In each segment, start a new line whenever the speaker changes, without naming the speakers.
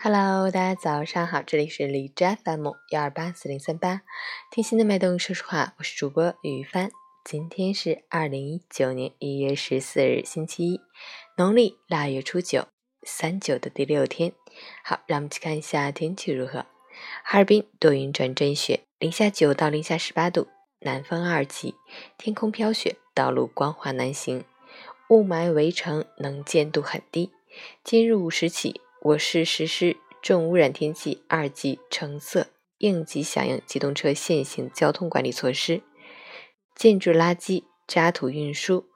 Hello，大家早上好，这里是李斋 FM 幺二八四零三八，听心的脉动，说实话，我是主播雨帆。今天是二零一九年一月十四日，星期一，农历腊月初九，三九的第六天。好，让我们去看一下天气如何。哈尔滨多云转阵雪，零下九到零下十八度，南风二级，天空飘雪，道路光滑难行，雾霾围城，能见度很低。今日五时起，我市实施重污染天气二级橙色应急响应机动车限行交通管理措施，建筑垃圾、渣土运输、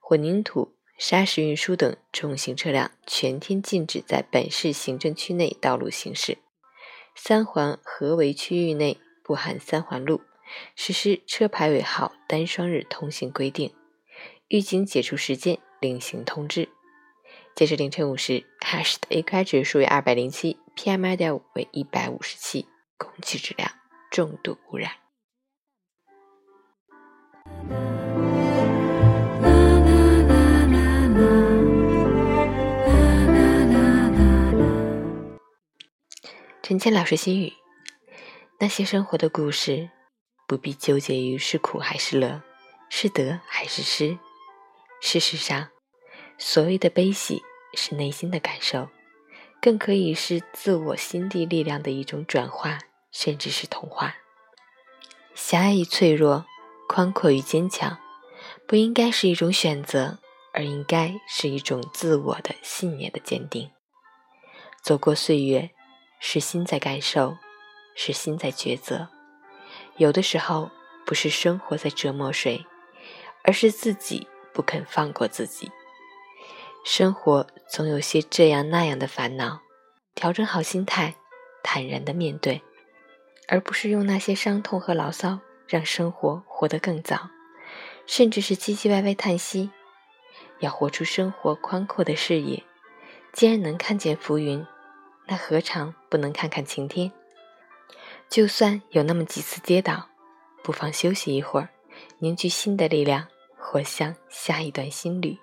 混凝土、砂石运输等重型车辆全天禁止在本市行政区内道路行驶。三环合围区域内不含三环路，实施车牌尾号单双日通行规定，预警解除时间另行通知。截至凌晨五时，哈市的 AQI 指数为二百零七，PM 二点五为一百五十七，空气质量重度污染。陈谦老师心语：那些生活的故事，不必纠结于是苦还是乐，是得还是失。事实上，所谓的悲喜是内心的感受，更可以是自我心地力量的一种转化，甚至是同化。狭隘与脆弱，宽阔与坚强，不应该是一种选择，而应该是一种自我的信念的坚定。走过岁月。是心在感受，是心在抉择。有的时候，不是生活在折磨谁，而是自己不肯放过自己。生活总有些这样那样的烦恼，调整好心态，坦然的面对，而不是用那些伤痛和牢骚让生活活得更糟，甚至是唧唧歪歪叹息。要活出生活宽阔的视野，既然能看见浮云。那何尝不能看看晴天？就算有那么几次跌倒，不妨休息一会儿，凝聚新的力量，活向下一段新旅。